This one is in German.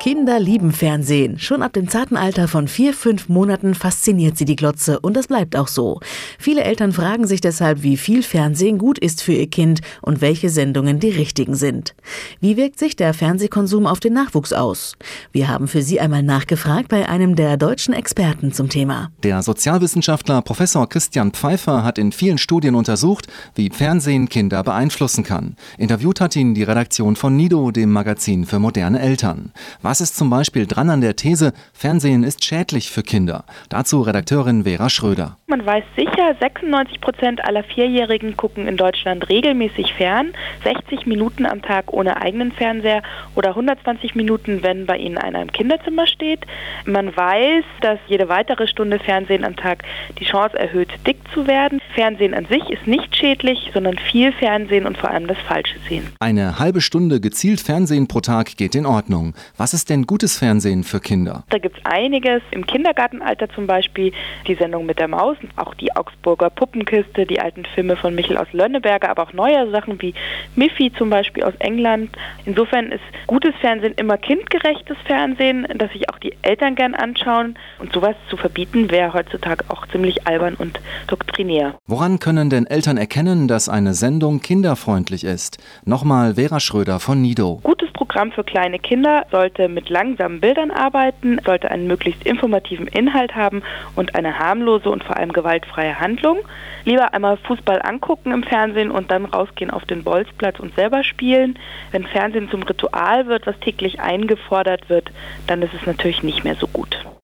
Kinder lieben Fernsehen. Schon ab dem zarten Alter von vier, fünf Monaten fasziniert sie die Glotze und das bleibt auch so. Viele Eltern fragen sich deshalb, wie viel Fernsehen gut ist für ihr Kind und welche Sendungen die richtigen sind. Wie wirkt sich der Fernsehkonsum auf den Nachwuchs aus? Wir haben für Sie einmal nachgefragt bei einem der deutschen Experten zum Thema. Der Sozialwissenschaftler Professor Christian Pfeiffer hat in vielen Studien untersucht, wie Fernsehen Kinder beeinflussen kann. Interviewt hat ihn die Redaktion von Nido, dem Magazin für moderne Eltern. Was ist zum Beispiel dran an der These, Fernsehen ist schädlich für Kinder? Dazu Redakteurin Vera Schröder. Man weiß sicher, 96 Prozent aller Vierjährigen gucken in Deutschland regelmäßig fern, 60 Minuten am Tag ohne eigenen Fernseher oder 120 Minuten, wenn bei ihnen einer im Kinderzimmer steht. Man weiß, dass jede weitere Stunde Fernsehen am Tag die Chance erhöht, dick zu werden. Fernsehen an sich ist nicht schädlich, sondern viel Fernsehen und vor allem das Falsche sehen. Eine halbe Stunde gezielt Fernsehen pro Tag geht in Ordnung. Was ist denn gutes Fernsehen für Kinder? Da gibt es einiges. Im Kindergartenalter zum Beispiel die Sendung mit der Maus, auch die Augsburger Puppenkiste, die alten Filme von Michel aus Lönneberger, aber auch neue Sachen wie Miffy zum Beispiel aus England. Insofern ist gutes Fernsehen immer kindgerechtes Fernsehen, das sich auch die Eltern gern anschauen. Und sowas zu verbieten wäre heutzutage auch ziemlich albern und doktrinär. Woran können denn Eltern erkennen, dass eine Sendung kinderfreundlich ist? Nochmal Vera Schröder von Nido. Gutes Programm für kleine Kinder sollte mit langsamen Bildern arbeiten, sollte einen möglichst informativen Inhalt haben und eine harmlose und vor allem gewaltfreie Handlung. Lieber einmal Fußball angucken im Fernsehen und dann rausgehen auf den Bolzplatz und selber spielen. Wenn Fernsehen zum Ritual wird, was täglich eingefordert wird, dann ist es natürlich nicht mehr so gut.